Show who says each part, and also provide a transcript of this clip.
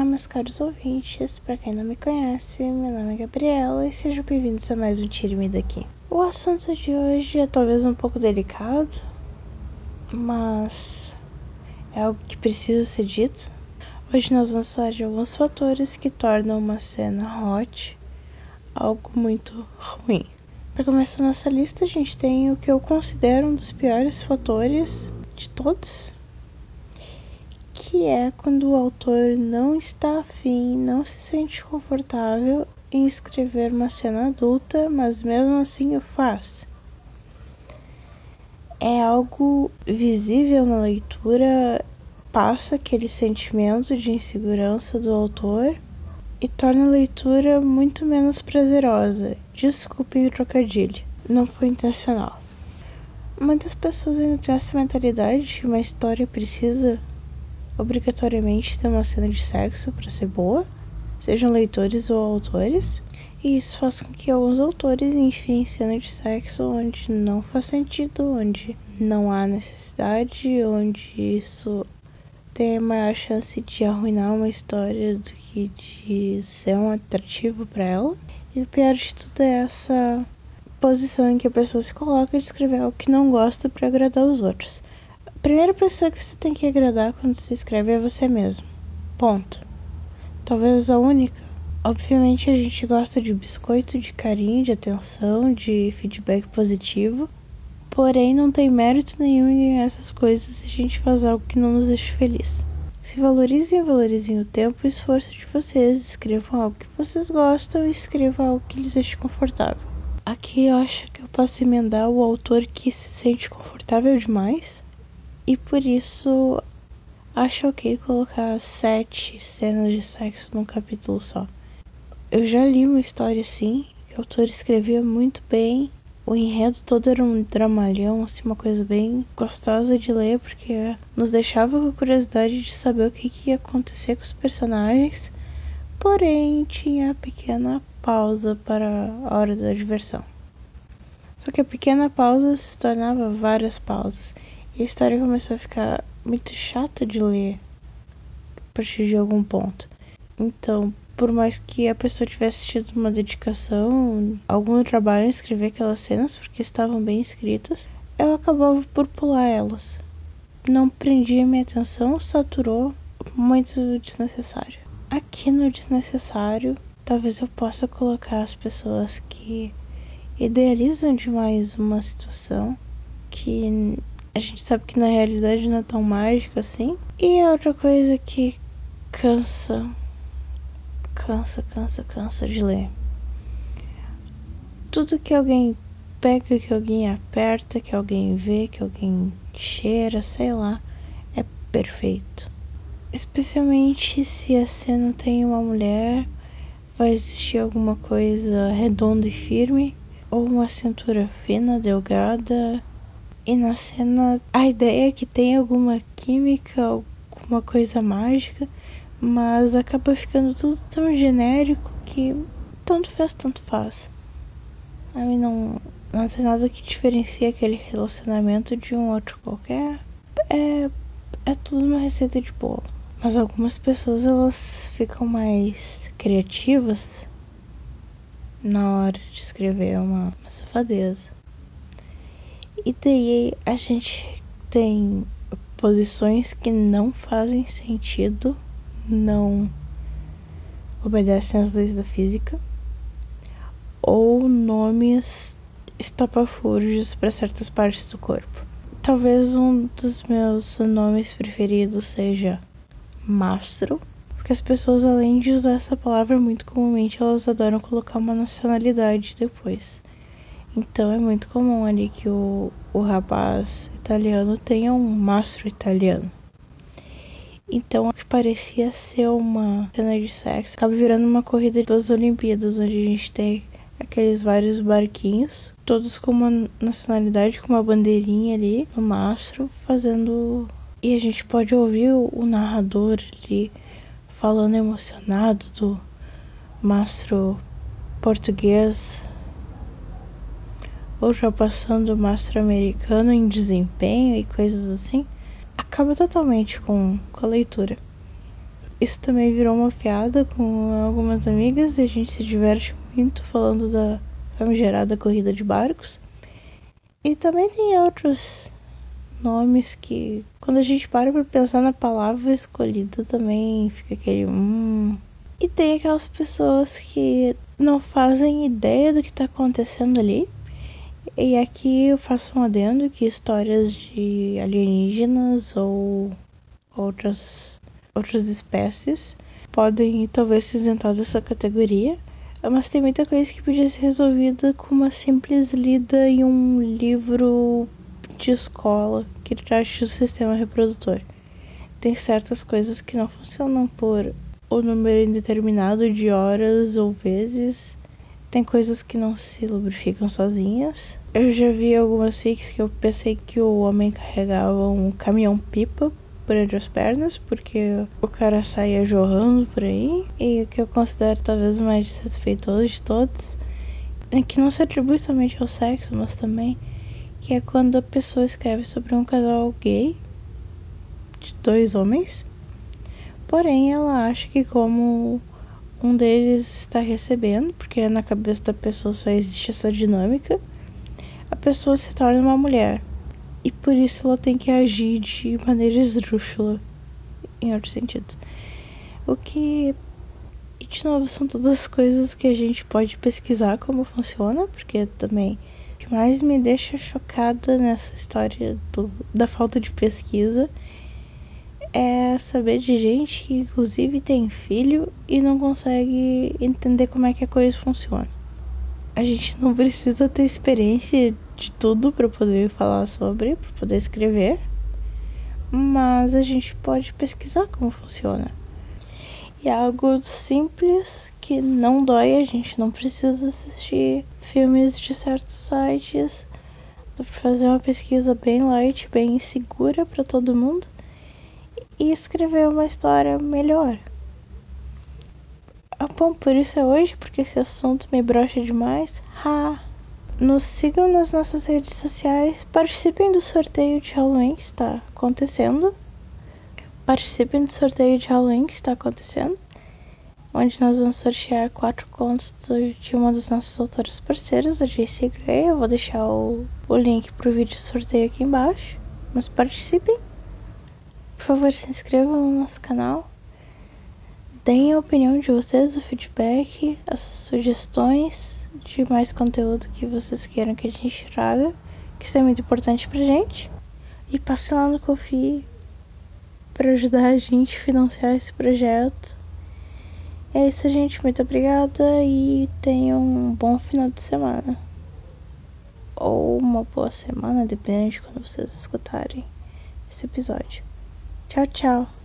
Speaker 1: Olá, meus caros ouvintes. Para quem não me conhece, meu nome é Gabriela e sejam bem-vindos a mais um Tire-me daqui. O assunto de hoje é talvez um pouco delicado, mas é algo que precisa ser dito. Hoje nós vamos falar de alguns fatores que tornam uma cena hot algo muito ruim. Para começar nossa lista, a gente tem o que eu considero um dos piores fatores de todos, que é quando o autor não está afim, não se sente confortável em escrever uma cena adulta, mas mesmo assim o faz. É algo visível na leitura, passa aquele sentimento de insegurança do autor e torna a leitura muito menos prazerosa. Desculpem o trocadilho, não foi intencional. Muitas pessoas ainda têm essa mentalidade de que uma história precisa obrigatoriamente ter uma cena de sexo para ser boa, sejam leitores ou autores, e isso faz com que alguns autores enfiem cena de sexo onde não faz sentido, onde não há necessidade, onde isso tem maior chance de arruinar uma história do que de ser um atrativo para ela. E o pior de tudo é essa posição em que a pessoa se coloca de escrever algo que não gosta para agradar os outros. A primeira pessoa que você tem que agradar quando se escreve é você mesmo. Ponto. Talvez a única. Obviamente a gente gosta de biscoito, de carinho, de atenção, de feedback positivo. Porém, não tem mérito nenhum em ganhar essas coisas se a gente faz algo que não nos deixa feliz. Se valorizem e valorizem o tempo e o esforço de vocês, escrevam algo que vocês gostam e escrevam algo que lhes deixe confortável. Aqui eu acho que eu posso emendar o autor que se sente confortável demais e por isso acho ok colocar sete cenas de sexo num capítulo só. Eu já li uma história assim, que o autor escrevia muito bem, o enredo todo era um dramalhão, assim, uma coisa bem gostosa de ler, porque nos deixava com curiosidade de saber o que, que ia acontecer com os personagens, porém tinha a pequena pausa para a hora da diversão. Só que a pequena pausa se tornava várias pausas. A história começou a ficar muito chata de ler a partir de algum ponto. Então, por mais que a pessoa tivesse tido uma dedicação, algum trabalho em escrever aquelas cenas, porque estavam bem escritas, eu acabava por pular elas. Não prendia minha atenção, saturou, muito desnecessário. Aqui no desnecessário, talvez eu possa colocar as pessoas que idealizam demais uma situação que a gente sabe que na realidade não é tão mágica assim. E é outra coisa que cansa, cansa, cansa, cansa de ler. Tudo que alguém pega, que alguém aperta, que alguém vê, que alguém cheira, sei lá, é perfeito. Especialmente se a cena tem uma mulher vai existir alguma coisa redonda e firme, ou uma cintura fina, delgada. E na cena a ideia é que tem alguma química, alguma coisa mágica, mas acaba ficando tudo tão genérico que tanto faz, tanto faz. Aí não, não tem nada que diferencie aquele relacionamento de um outro qualquer. É, é tudo uma receita de bolo. Mas algumas pessoas elas ficam mais criativas na hora de escrever uma, uma safadeza. E daí a gente tem posições que não fazem sentido, não obedecem às leis da física, ou nomes estapafúrdios para certas partes do corpo. Talvez um dos meus nomes preferidos seja mastro, porque as pessoas, além de usar essa palavra muito comumente, elas adoram colocar uma nacionalidade depois. Então é muito comum ali que o, o rapaz italiano tenha um mastro italiano. Então, o que parecia ser uma cena de sexo acaba virando uma corrida das Olimpíadas, onde a gente tem aqueles vários barquinhos, todos com uma nacionalidade, com uma bandeirinha ali no mastro, fazendo e a gente pode ouvir o, narrador ali falando emocionado do mastro português ultrapassando o mastro americano em desempenho e coisas assim, acaba totalmente com, com a leitura. Isso também virou uma piada com algumas amigas e a gente se diverte muito falando da famigerada corrida de barcos. E também tem outros nomes que, quando a gente para pra pensar na palavra escolhida, também fica aquele hum. E tem aquelas pessoas que não fazem ideia do que tá acontecendo ali. E aqui eu faço um adendo que histórias de alienígenas ou outras, outras espécies podem talvez se isentar dessa categoria. Mas tem muita coisa que podia ser resolvida com uma simples lida em um livro de escola que trate o sistema reprodutor. Tem certas coisas que não funcionam por o número indeterminado de horas ou vezes. Tem coisas que não se lubrificam sozinhas. Eu já vi algumas fics que eu pensei que o homem carregava um caminhão-pipa por entre as pernas, porque o cara saía jorrando por aí. E o que eu considero talvez o mais desrespeitoso de todos é que não se atribui somente ao sexo, mas também que é quando a pessoa escreve sobre um casal gay de dois homens, porém ela acha que como um deles está recebendo, porque na cabeça da pessoa só existe essa dinâmica, a pessoa se torna uma mulher. E por isso ela tem que agir de maneira esdrúxula, em outros sentidos. O que, e de novo, são todas coisas que a gente pode pesquisar como funciona, porque também o que mais me deixa chocada nessa história do, da falta de pesquisa é saber de gente que inclusive tem filho e não consegue entender como é que a coisa funciona. A gente não precisa ter experiência de tudo para poder falar sobre, para poder escrever, mas a gente pode pesquisar como funciona. E é algo simples que não dói, a gente não precisa assistir filmes de certos sites. Dá pra fazer uma pesquisa bem light, bem segura para todo mundo e escrever uma história melhor. Ah, bom, por isso é hoje, porque esse assunto me brocha demais. Ha! Nos sigam nas nossas redes sociais, participem do sorteio de Halloween que está acontecendo. Participem do sorteio de Halloween que está acontecendo, onde nós vamos sortear quatro contos de uma das nossas autoras parceiras, a JC Gray. Eu vou deixar o, o link para o vídeo de sorteio aqui embaixo. Mas participem! Por favor, se inscrevam no nosso canal. Deem a opinião de vocês, o feedback, as sugestões de mais conteúdo que vocês queiram que a gente traga, que isso é muito importante pra gente. E passe lá no Kofi para ajudar a gente a financiar esse projeto. É isso, gente. Muito obrigada e tenham um bom final de semana. Ou uma boa semana, dependendo de quando vocês escutarem esse episódio. Tchau, tchau.